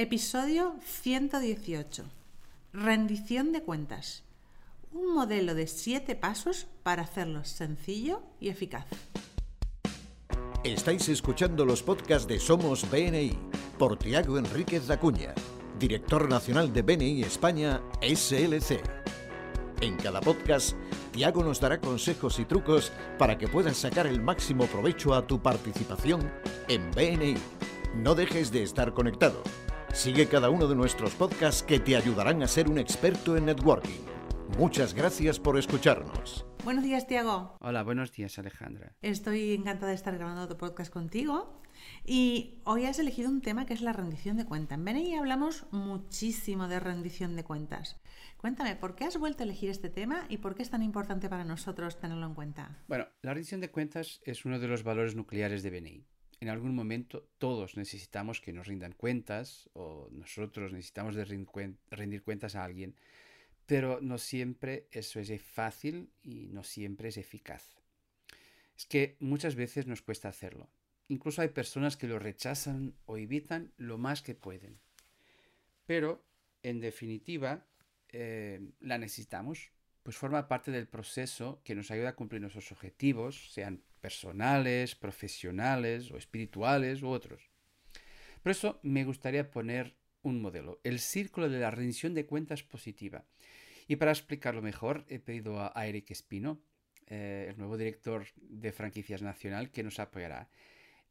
Episodio 118. Rendición de cuentas. Un modelo de siete pasos para hacerlo sencillo y eficaz. Estáis escuchando los podcasts de Somos BNI por Tiago Enríquez Acuña, director nacional de BNI España SLC. En cada podcast, Tiago nos dará consejos y trucos para que puedas sacar el máximo provecho a tu participación en BNI. No dejes de estar conectado. Sigue cada uno de nuestros podcasts que te ayudarán a ser un experto en networking. Muchas gracias por escucharnos. Buenos días, Tiago. Hola, buenos días, Alejandra. Estoy encantada de estar grabando tu podcast contigo. Y hoy has elegido un tema que es la rendición de cuentas. En BNI hablamos muchísimo de rendición de cuentas. Cuéntame, ¿por qué has vuelto a elegir este tema y por qué es tan importante para nosotros tenerlo en cuenta? Bueno, la rendición de cuentas es uno de los valores nucleares de BNI en algún momento todos necesitamos que nos rindan cuentas o nosotros necesitamos rendir cuentas a alguien, pero no siempre eso es fácil y no siempre es eficaz. Es que muchas veces nos cuesta hacerlo. Incluso hay personas que lo rechazan o evitan lo más que pueden. Pero, en definitiva, eh, la necesitamos, pues forma parte del proceso que nos ayuda a cumplir nuestros objetivos, sean personales, profesionales o espirituales u otros. Por eso me gustaría poner un modelo, el círculo de la rendición de cuentas positiva. Y para explicarlo mejor, he pedido a Eric Espino, eh, el nuevo director de franquicias nacional, que nos apoyará.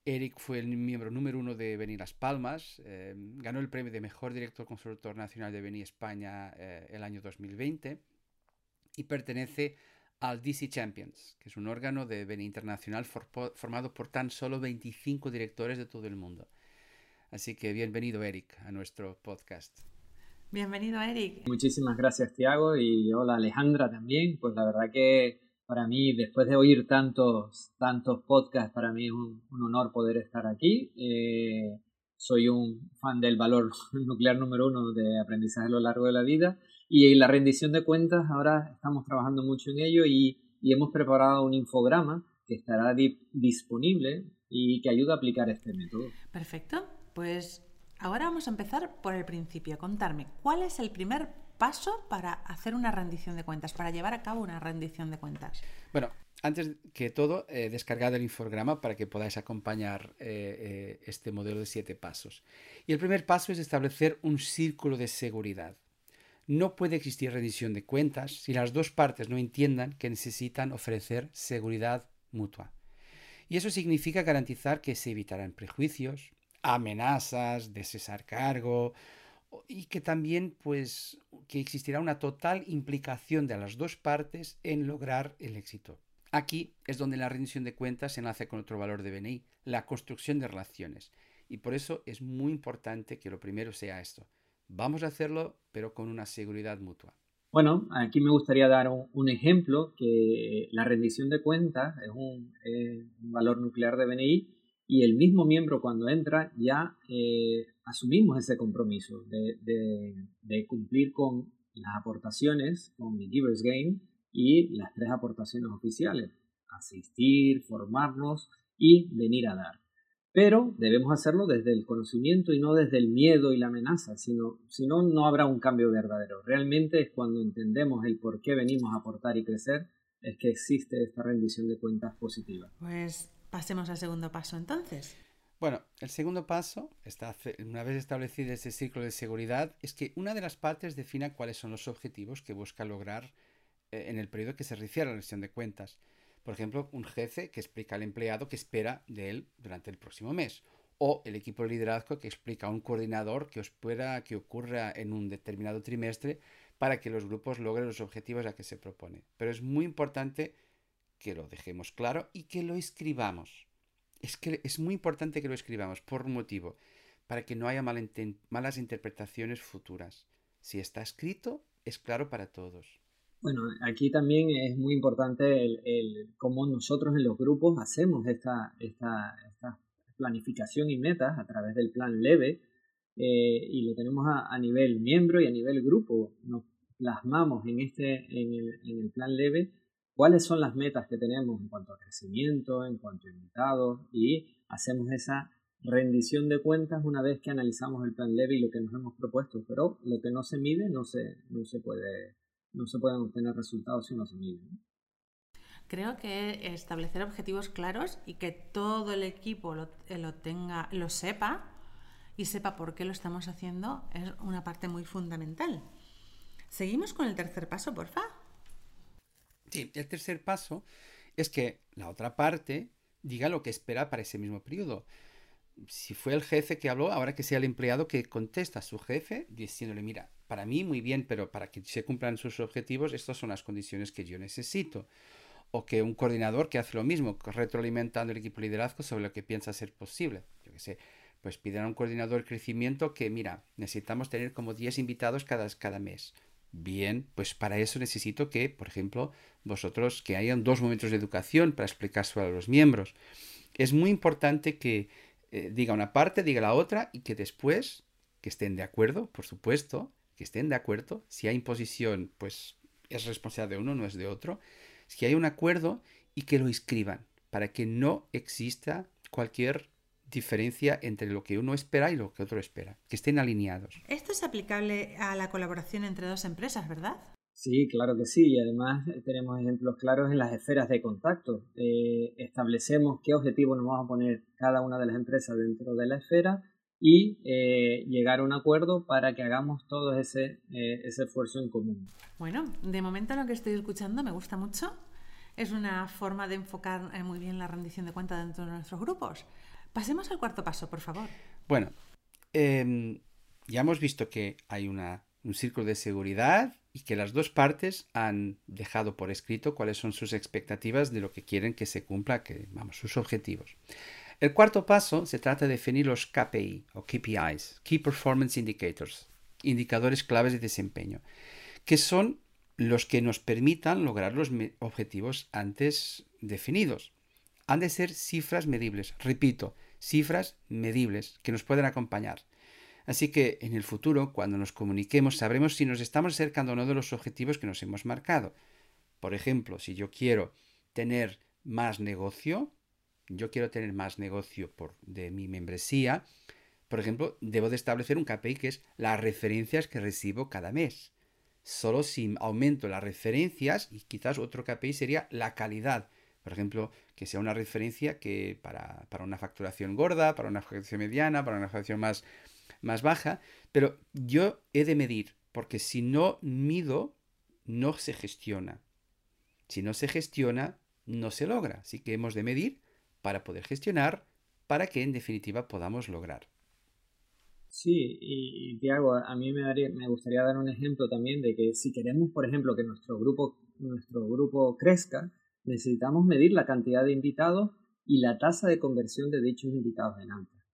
Eric fue el miembro número uno de Beni Las Palmas, eh, ganó el premio de mejor director consultor nacional de Beni España eh, el año 2020 y pertenece al DC Champions, que es un órgano de internacional formado por tan solo 25 directores de todo el mundo. Así que bienvenido, Eric, a nuestro podcast. Bienvenido, Eric. Muchísimas gracias, Tiago, y hola, Alejandra también. Pues la verdad que para mí, después de oír tantos, tantos podcasts, para mí es un, honor poder estar aquí. Eh, soy un fan del valor nuclear número uno de aprendizaje a lo largo de la vida y la rendición de cuentas, ahora estamos trabajando mucho en ello y, hemos preparado un infograma que estará disponible y que ayuda a aplicar este método. Perfecto. Pues ahora vamos a empezar por el principio. Contarme, ¿cuál es el primer paso para hacer una rendición de cuentas, para llevar a cabo una rendición de cuentas? Bueno, antes que todo, eh, descargad el infograma para que podáis acompañar eh, eh, este modelo de siete pasos. Y el primer paso es establecer un círculo de seguridad. No puede existir rendición de cuentas si las dos partes no entiendan que necesitan ofrecer seguridad mutua. Y eso significa garantizar que se evitarán prejuicios, amenazas de cesar cargo y que también pues que existirá una total implicación de las dos partes en lograr el éxito. Aquí es donde la rendición de cuentas se enlace con otro valor de BNI, la construcción de relaciones. Y por eso es muy importante que lo primero sea esto, Vamos a hacerlo, pero con una seguridad mutua. Bueno, aquí me gustaría dar un, ejemplo que la rendición de cuentas es un, valor nuclear de BNI y el mismo miembro cuando entra ya eh, asumimos ese compromiso de, cumplir con las aportaciones, con el Giver's Game y las tres aportaciones oficiales, asistir, formarnos y venir a dar. Pero debemos hacerlo desde el conocimiento y no desde el miedo y la amenaza, sino, si no, no habrá un cambio verdadero. Realmente es cuando entendemos el por qué venimos a aportar y crecer, es que existe esta rendición de cuentas positiva. Pues pasemos al segundo paso entonces. Bueno, el segundo paso, está, una vez establecido ese ciclo de seguridad, es que una de las partes defina cuáles son los objetivos que busca lograr en el periodo que se refiere la rendición de cuentas. Por ejemplo, un jefe que explica al empleado qué espera de él durante el próximo mes. O el equipo de liderazgo que explica a un coordinador qué espera que ocurra en un determinado trimestre para que los grupos logren los objetivos a que se propone. Pero es muy importante que lo dejemos claro y que lo escribamos. Es que es muy importante que lo escribamos por un motivo, para que no haya malas interpretaciones futuras. Si está escrito, es claro para todos. Bueno, aquí también es muy importante el, cómo nosotros en los grupos hacemos esta, esta, esta planificación y metas a través del plan leve eh, y lo tenemos a, nivel miembro y a nivel grupo. Nos plasmamos en, este, en, el, en el plan leve cuáles son las metas que tenemos en cuanto a crecimiento, en cuanto a invitados y hacemos esa rendición de cuentas una vez que analizamos el plan leve y lo que nos hemos propuesto, pero lo que no se mide no se, no se puede no se pueden obtener resultados si no se. Creo que establecer objetivos claros y que todo el equipo lo, eh, lo, tenga, lo sepa y sepa por qué lo estamos haciendo es una parte muy fundamental. Seguimos con el tercer paso, porfa. Sí, el tercer paso es que la otra parte diga lo que espera para ese mismo periodo. Si fue el jefe que habló, ahora que sea el empleado que contesta a su jefe diciéndole, mira, para mí muy bien, pero para que se cumplan sus objetivos, estas son las condiciones que yo necesito. O que un coordinador que hace lo mismo, retroalimentando el equipo de liderazgo sobre lo que piensa ser posible. Yo que sé, pues piden a un coordinador crecimiento que, mira, necesitamos tener como 10 invitados cada, mes. Bien, pues para eso necesito que, por ejemplo, vosotros, que hayan dos momentos de educación para explicárselo a los miembros. Es muy importante que eh, diga una parte, diga la otra y que después, que estén de acuerdo, por supuesto, que estén de acuerdo. Si hay imposición, pues es responsabilidad de uno, no es de otro. Si hay un acuerdo y que lo escriban para que no exista cualquier diferencia entre lo que uno espera y lo que otro espera, que estén alineados. Esto es aplicable a la colaboración entre dos empresas, ¿verdad? Sí, claro que sí, y además tenemos ejemplos claros en las esferas de contacto. Eh, establecemos qué objetivo nos vamos a poner cada una de las empresas dentro de la esfera y eh, llegar a un acuerdo para que hagamos todo ese, ese esfuerzo en común. Bueno, de momento lo que estoy escuchando me gusta mucho. Es una forma de enfocar muy bien la rendición de cuentas dentro de nuestros grupos. Pasemos al cuarto paso, por favor. Bueno, em, ya hemos visto que hay una, un círculo de seguridad y que las dos partes han dejado por escrito cuáles son sus expectativas de lo que quieren que se cumpla, que vamos, sus objetivos. El cuarto paso se trata de definir los KPI o KPIs, Key Performance Indicators, indicadores claves de desempeño, que son los que nos permitan lograr los objetivos antes definidos. Han de ser cifras medibles, repito, cifras medibles que nos pueden acompañar. Así que en el futuro, cuando nos comuniquemos, sabremos si nos estamos acercando o no de los objetivos que nos hemos marcado. Por ejemplo, si yo quiero tener más negocio, yo quiero tener más negocio por, de mi membresía, por ejemplo, debo de establecer un KPI que es las referencias que recibo cada mes. Solo si aumento las referencias, y quizás otro KPI sería la calidad por ejemplo, que sea una referencia que para, una facturación gorda, para una facturación mediana, para una facturación más, más baja, pero yo he de medir, porque si no mido, no se gestiona. Si no se gestiona, no se logra. Así que hemos de medir para poder gestionar, para que en definitiva podamos lograr. Sí, y, Tiago, a mí me, gustaría dar un ejemplo también de que si queremos, por ejemplo, que nuestro grupo, nuestro grupo crezca, necesitamos medir la cantidad de invitados y la tasa de conversión de dichos invitados en ANTA.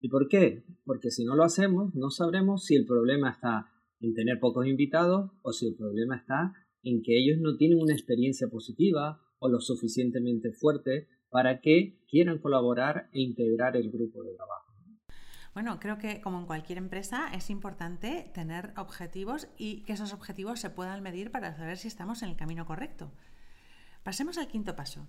¿Y por qué? Porque si no lo hacemos, no sabremos si el problema está en tener pocos invitados o si el problema está en que ellos no tienen una experiencia positiva o lo suficientemente fuerte para que quieran colaborar e integrar el grupo de trabajo. Bueno, creo que como en cualquier empresa es importante tener objetivos y que esos objetivos se puedan medir para saber si estamos en el camino correcto. Pasemos al quinto paso.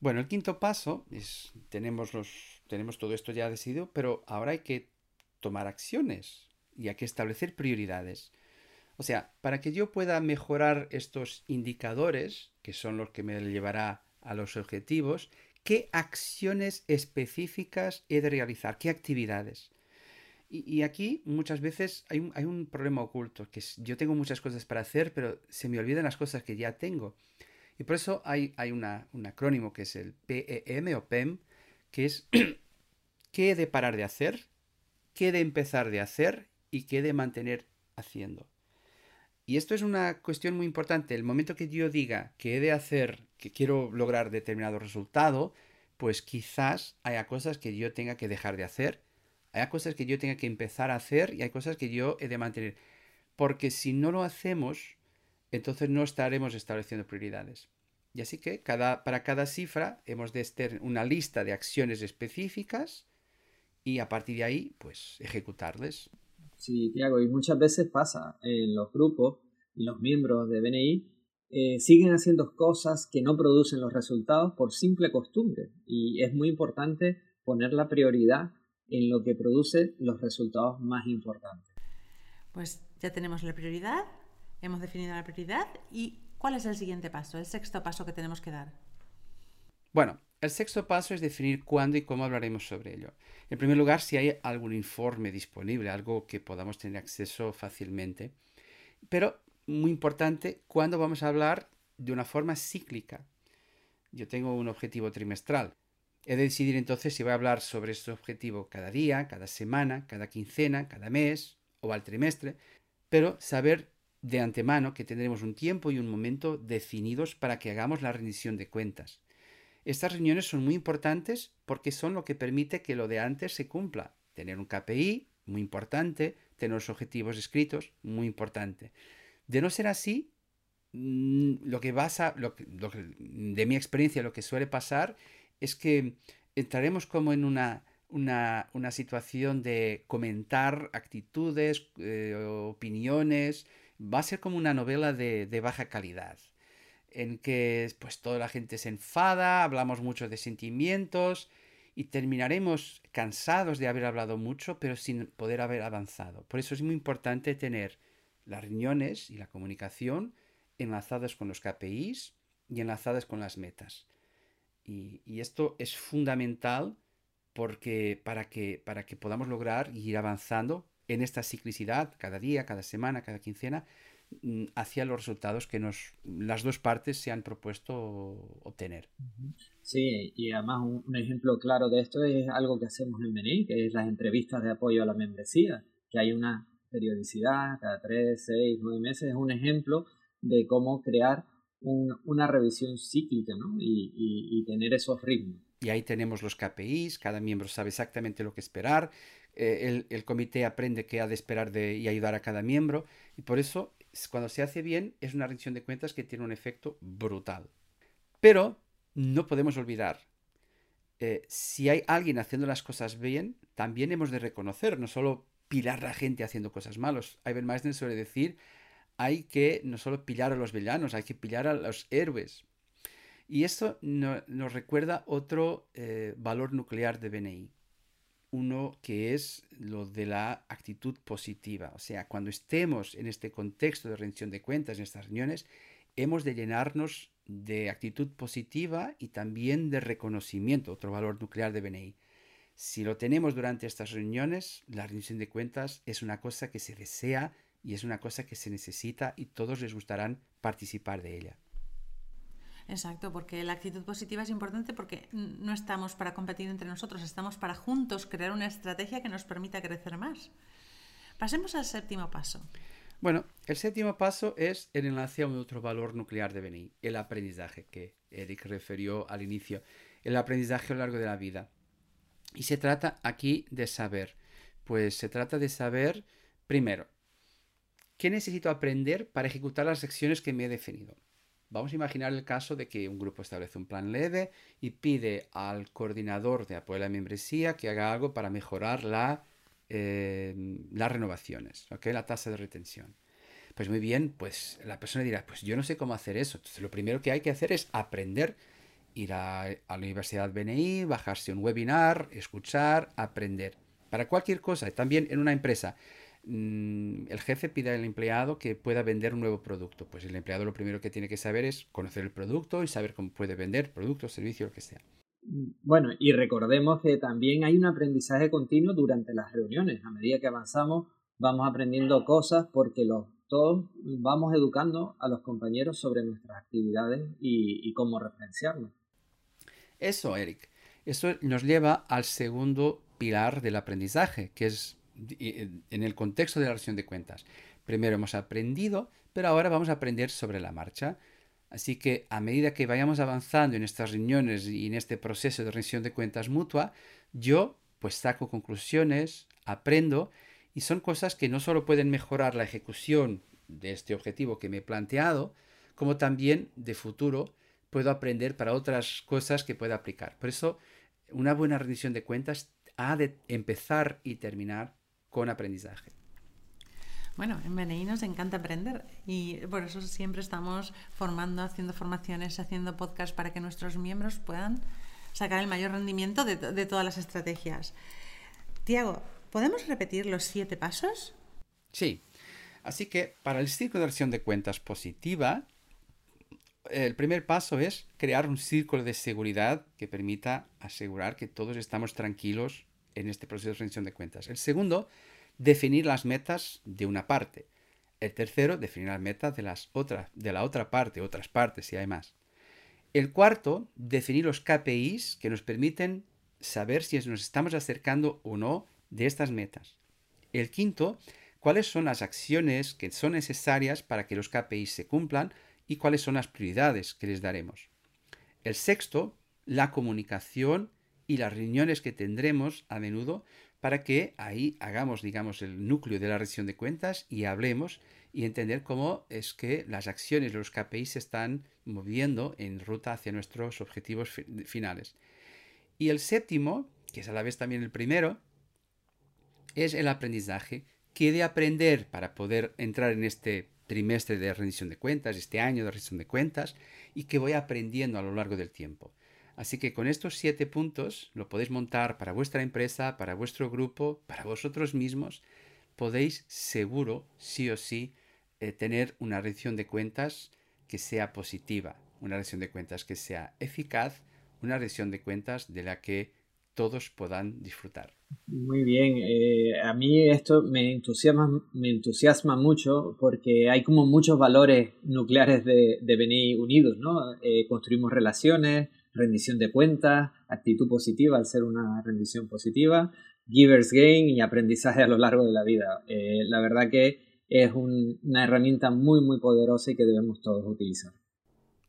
Bueno, el quinto paso es, tenemos, los, tenemos todo esto ya decidido, pero ahora hay que tomar acciones y hay que establecer prioridades. O sea, para que yo pueda mejorar estos indicadores, que son los que me llevará a los objetivos, ¿qué acciones específicas he de realizar? ¿Qué actividades? Y, aquí muchas veces hay un, hay un problema oculto, que yo tengo muchas cosas para hacer, pero se me olvidan las cosas que ya tengo. Y por eso hay, hay un acrónimo que es el PEM o PEM, que es qué he de parar de hacer, qué he de empezar de hacer y qué he de mantener haciendo. Y esto es una cuestión muy importante. El momento que yo diga que he de hacer, que quiero lograr determinado resultado, pues quizás haya cosas que yo tenga que dejar de hacer, haya cosas que yo tenga que empezar a hacer y hay cosas que yo he de mantener. Porque si no lo hacemos, entonces no estaremos estableciendo prioridades. Y así que cada, para cada cifra hemos de tener una lista de acciones específicas y a partir de ahí, pues, ejecutarles. Sí, Tiago, y muchas veces pasa en los grupos y los miembros de BNI eh, siguen haciendo cosas que no producen los resultados por simple costumbre. Y es muy importante poner la prioridad en lo que produce los resultados más importantes. Pues ya tenemos la prioridad, hemos definido la prioridad y ¿cuál es el siguiente paso, el sexto paso que tenemos que dar? Bueno, el sexto paso es definir cuándo y cómo hablaremos sobre ello. En primer lugar, si hay algún informe disponible, algo que podamos tener acceso fácilmente. Pero, muy importante, cuándo vamos a hablar de una forma cíclica. Yo tengo un objetivo trimestral. He de decidir entonces si voy a hablar sobre este objetivo cada día, cada semana, cada quincena, cada mes o al trimestre, pero saber de antemano que tendremos un tiempo y un momento definidos para que hagamos la rendición de cuentas. Estas reuniones son muy importantes porque son lo que permite que lo de antes se cumpla. Tener un KPI, muy importante, tener los objetivos escritos, muy importante. De no ser así, mm, lo que pasa, lo de mi experiencia, lo que suele pasar es que entraremos como en una, una, situación de comentar actitudes, eh, opiniones, va a ser como una novela de, de baja calidad en que pues toda la gente se enfada, hablamos mucho de sentimientos y terminaremos cansados de haber hablado mucho, pero sin poder haber avanzado. Por eso es muy importante tener las reuniones y la comunicación enlazadas con los KPIs y enlazadas con las metas. Y, esto es fundamental porque para que, para que podamos lograr ir avanzando en esta ciclicidad cada día, cada semana, cada quincena, hacia los resultados que nos, las dos partes se han propuesto obtener. Sí, y además un, ejemplo claro de esto es algo que hacemos en BNI, que es las entrevistas de apoyo a la membresía, que hay una periodicidad cada tres, seis, nueve meses, es un ejemplo de cómo crear una revisión cíclica ¿no? y, y tener esos ritmos. Y ahí tenemos los KPIs, cada miembro sabe exactamente lo que esperar, eh, el, comité aprende qué ha de esperar de, y ayudar a cada miembro, y por eso cuando se hace bien, es una rendición de cuentas que tiene un efecto brutal. Pero no podemos olvidar, eh, si hay alguien haciendo las cosas bien, también hemos de reconocer, no solo pilar a la gente haciendo cosas malas. Ivan Meisner suele decir, hay que no solo pillar a los villanos, hay que pillar a los héroes. Y esto nos recuerda otro eh, valor nuclear de BNI, uno que es lo de la actitud positiva. O sea, cuando estemos en este contexto de rendición de cuentas, en estas reuniones, hemos de llenarnos de actitud positiva y también de reconocimiento, otro valor nuclear de BNI. Si lo tenemos durante estas reuniones, la rendición de cuentas es una cosa que se desea y es una cosa que se necesita y todos les gustarán participar de ella. Exacto, porque la actitud positiva es importante porque no estamos para competir entre nosotros, estamos para juntos crear una estrategia que nos permita crecer más. Pasemos al séptimo paso. Bueno, el séptimo paso es el enlace a otro valor nuclear de BNI, el aprendizaje, que Eric refirió al inicio, el aprendizaje a lo largo de la vida. Y se trata aquí de saber, pues se trata de saber, primero, ¿qué necesito aprender para ejecutar las acciones que me he definido? Vamos a imaginar el caso de que un grupo establece un plan leve y pide al coordinador de apoyo a la membresía que haga algo para mejorar la, eh, las renovaciones, la tasa de retención. Pues muy bien, pues la persona dirá, pues yo no sé cómo hacer eso. Entonces lo primero que hay que hacer es aprender, ir a, a la Universidad BNI, bajarse un webinar, escuchar, aprender. Para cualquier cosa, también en una empresa. Mm, el jefe pide al empleado que pueda vender un nuevo producto. Pues el empleado lo primero que tiene que saber es conocer el producto y saber cómo puede vender producto, servicio, lo que sea. Bueno, y recordemos que también hay un aprendizaje continuo durante las reuniones. A medida que avanzamos, vamos aprendiendo cosas porque los, todos vamos educando a los compañeros sobre nuestras actividades y, y cómo referenciarlas. Eso, Eric. Eso nos lleva al segundo pilar del aprendizaje, que es en el contexto de la rendición de cuentas. Primero hemos aprendido, pero ahora vamos a aprender sobre la marcha. Así que a medida que vayamos avanzando en estas reuniones y en este proceso de rendición de cuentas mutua, yo pues saco conclusiones, aprendo y son cosas que no solo pueden mejorar la ejecución de este objetivo que me he planteado, como también de futuro puedo aprender para otras cosas que pueda aplicar. Por eso, una buena rendición de cuentas ha de empezar y terminar con aprendizaje. Bueno, en BNI nos encanta aprender y por eso siempre estamos formando, haciendo formaciones, haciendo podcasts para que nuestros miembros puedan sacar el mayor rendimiento de, de todas las estrategias. Tiago, ¿podemos repetir los siete pasos? Sí. Así que para el círculo de acción de cuentas positiva, el primer paso es crear un círculo de seguridad que permita asegurar que todos estamos tranquilos en este proceso de rendición de cuentas. El segundo, definir las metas de una parte. El tercero, definir las metas de, las otras, de la otra parte, otras partes, si hay más. El cuarto, definir los KPIs que nos permiten saber si nos estamos acercando o no de estas metas. El quinto, cuáles son las acciones que son necesarias para que los KPIs se cumplan y cuáles son las prioridades que les daremos. El sexto, la comunicación y las reuniones que tendremos a menudo para que ahí hagamos, digamos, el núcleo de la rendición de cuentas y hablemos y entender cómo es que las acciones los KPIs se están moviendo en ruta hacia nuestros objetivos finales. Y el séptimo, que es a la vez también el primero, es el aprendizaje. ¿Qué de aprender para poder entrar en este trimestre de rendición de cuentas, este año de rendición de cuentas, y que voy aprendiendo a lo largo del tiempo? Así que con estos siete puntos lo podéis montar para vuestra empresa, para vuestro grupo, para vosotros mismos. Podéis seguro, sí o sí, eh, tener una rendición de cuentas que sea positiva, una rendición de cuentas que sea eficaz, una rendición de cuentas de la que todos puedan disfrutar. Muy bien, eh, a mí esto me entusiasma, mucho porque hay como muchos valores nucleares de, de BNI unidos, ¿no? Eh, construimos relaciones, rendición de cuentas, actitud positiva al ser una rendición positiva, givers gain y aprendizaje a lo largo de la vida. Eh, la verdad que es una herramienta muy muy poderosa y que debemos todos utilizar.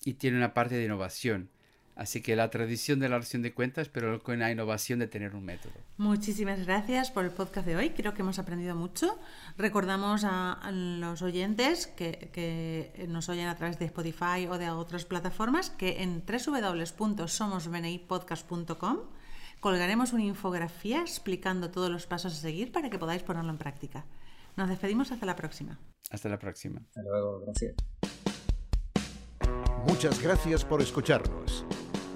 Y tiene una parte de innovación. Así que la tradición de la oración de cuentas, pero con la innovación de tener un método. Muchísimas gracias por el podcast de hoy. Creo que hemos aprendido mucho. Recordamos a, los oyentes que, que, nos oyen a través de Spotify o de otras plataformas que en www.somosbnipodcast.com colgaremos una infografía explicando todos los pasos a seguir para que podáis ponerlo en práctica. Nos despedimos hasta la próxima. Hasta la próxima. Hasta luego, gracias. Muchas gracias por escucharnos.